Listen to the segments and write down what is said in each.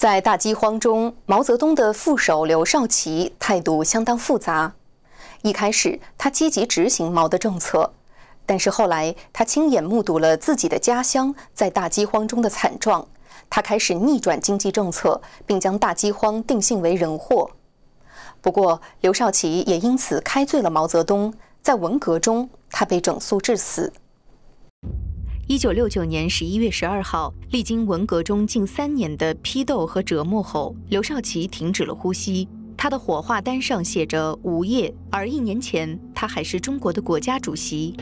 在大饥荒中，毛泽东的副手刘少奇态度相当复杂。一开始，他积极执行毛的政策，但是后来，他亲眼目睹了自己的家乡在大饥荒中的惨状，他开始逆转经济政策，并将大饥荒定性为人祸。不过，刘少奇也因此开罪了毛泽东，在文革中，他被整肃致死。一九六九年十一月十二号，历经文革中近三年的批斗和折磨后，刘少奇停止了呼吸。他的火化单上写着“无业”，而一年前他还是中国的国家主席。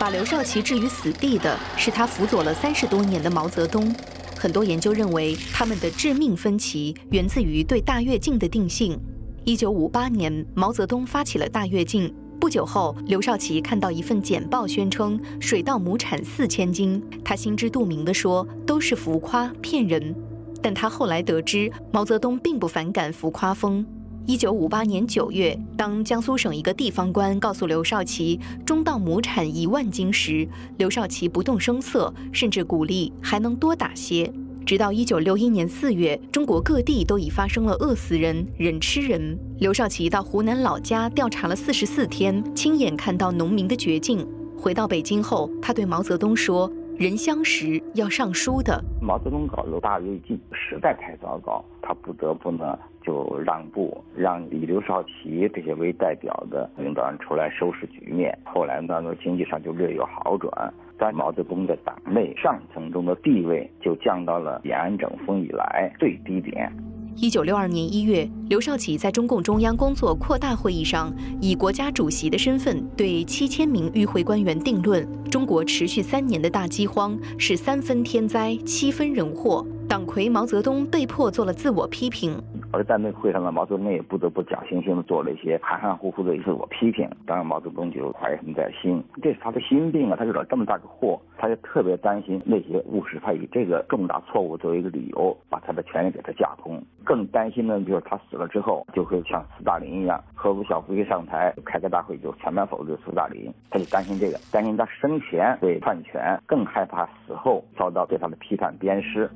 把刘少奇置于死地的是他辅佐了三十多年的毛泽东。很多研究认为，他们的致命分歧源自于对大跃进的定性。一九五八年，毛泽东发起了大跃进。不久后，刘少奇看到一份简报，宣称水稻亩产四千斤。他心知肚明地说：“都是浮夸骗人。”但他后来得知，毛泽东并不反感浮夸风。一九五八年九月，当江苏省一个地方官告诉刘少奇中稻亩产一万斤时，刘少奇不动声色，甚至鼓励还能多打些。直到一九六一年四月，中国各地都已发生了饿死人、人吃人。刘少奇到湖南老家调查了四十四天，亲眼看到农民的绝境。回到北京后，他对毛泽东说：“人相识要上书的。”毛泽东搞了大跃进，实在太糟糕，他不得不呢就让步，让以刘少奇这些为代表的领导人出来收拾局面。后来呢，经济上就略有好转。在毛泽东的党内上层中的地位就降到了延安整风以来最低点。一九六二年一月，刘少奇在中共中央工作扩大会议上，以国家主席的身份对七千名与会官员定论：中国持续三年的大饥荒是三分天灾，七分人祸。党魁毛泽东被迫做了自我批评。而在那个会上呢，毛泽东也不得不假惺惺的做了一些含含糊糊的自我批评。当然，毛泽东就怀恨在心，这是他的心病啊！他惹了这么大个祸，他就特别担心那些务实派以这个重大错误作为一个理由，把他的权利给他架空。更担心的，就是他死了之后，就会像斯大林一样，赫鲁晓夫一上台开个大会就全面否定斯大林。他就担心这个，担心他生前被篡权，更害怕死后遭到对他的批判鞭尸。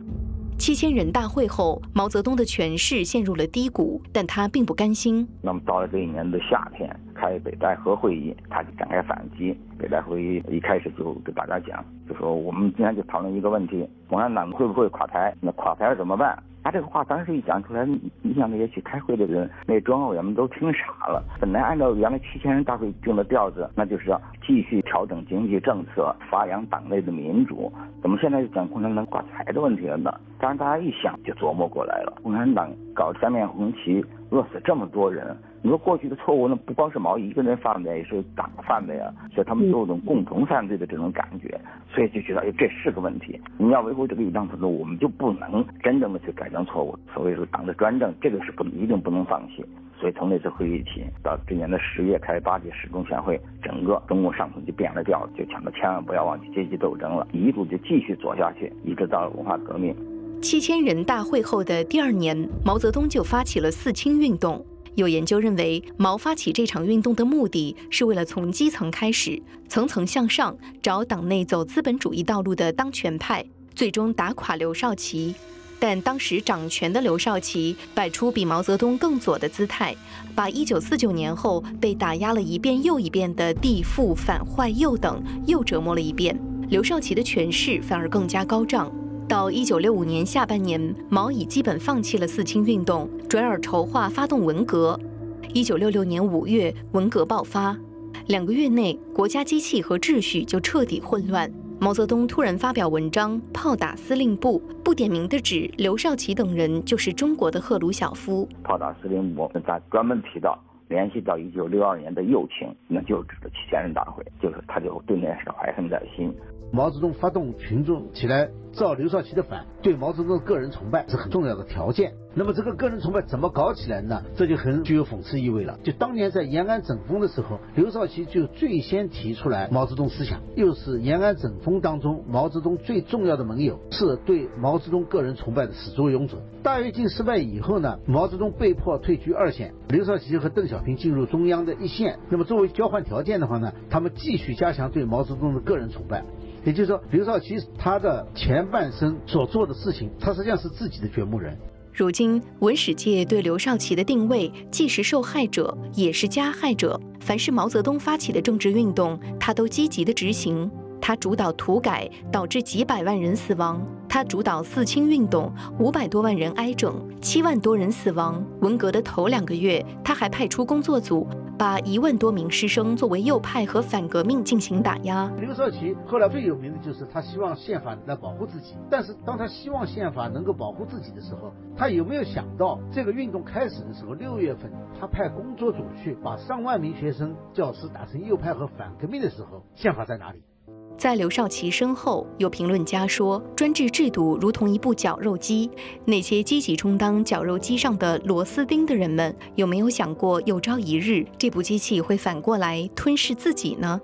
七千人大会后，毛泽东的权势陷入了低谷，但他并不甘心。那么到了这一年的夏天，开北戴河会议，他就展开反击。北戴河会议一开始就给大家讲，就说我们今天就讨论一个问题：共产党会不会垮台？那垮台了怎么办？他这个话当时一讲出来，你想那些去开会的人，那中央委员们都听傻了。本来按照原来七千人大会定的调子，那就是要继续调整经济政策，发扬党内的民主。怎么现在又讲共产党挂财的问题了呢？当然，大家一想就琢磨过来了。共产党搞三面红旗，饿死这么多人。你说过去的错误，那不光是毛一个人犯的，也是党犯的呀。所以他们都有种共同犯罪的这种感觉，所以就觉得哎，这是个问题。你要维护这个一党制度，我们就不能真正的去改正错误。所谓说党的专政，这个是不一定不能放弃。所以从那次会议起，到今年的十月开八届十中全会，整个中共上层就变了调，就强调千万不要忘记阶级斗争了，一路就继续走下去，一直到文化革命。七千人大会后的第二年，毛泽东就发起了四清运动。有研究认为，毛发起这场运动的目的是为了从基层开始，层层向上，找党内走资本主义道路的当权派，最终打垮刘少奇。但当时掌权的刘少奇摆出比毛泽东更左的姿态，把1949年后被打压了一遍又一遍的地富反坏右等又折磨了一遍，刘少奇的权势反而更加高涨。到一九六五年下半年，毛已基本放弃了四清运动，转而筹划发动文革。一九六六年五月，文革爆发，两个月内，国家机器和秩序就彻底混乱。毛泽东突然发表文章，炮打司令部，不点名的指刘少奇等人就是中国的赫鲁晓夫。炮打司令部，他专门提到联系到一九六二年的右倾，那就指的七千人大会，就是他就对那事怀恨在心。毛泽东发动群众起来造刘少奇的反，对毛泽东的个人崇拜是很重要的条件。那么这个个人崇拜怎么搞起来呢？这就很具有讽刺意味了。就当年在延安整风的时候，刘少奇就最先提出来毛泽东思想，又是延安整风当中毛泽东最重要的盟友，是对毛泽东个人崇拜的始作俑者。大跃进失败以后呢，毛泽东被迫退居二线，刘少奇和邓小平进入中央的一线。那么作为交换条件的话呢，他们继续加强对毛泽东的个人崇拜。也就是说，刘少奇他的前半生所做的事情，他实际上是自己的掘墓人。如今，文史界对刘少奇的定位既是受害者，也是加害者。凡是毛泽东发起的政治运动，他都积极的执行。他主导土改，导致几百万人死亡；他主导四清运动，五百多万人挨整，七万多人死亡。文革的头两个月，他还派出工作组。把一万多名师生作为右派和反革命进行打压。刘少奇后来最有名的就是他希望宪法来保护自己，但是当他希望宪法能够保护自己的时候，他有没有想到这个运动开始的时候，六月份他派工作组去把上万名学生、教师打成右派和反革命的时候，宪法在哪里？在刘少奇身后，有评论家说，专制制度如同一部绞肉机，那些积极充当绞肉机上的螺丝钉的人们，有没有想过，有朝一日这部机器会反过来吞噬自己呢？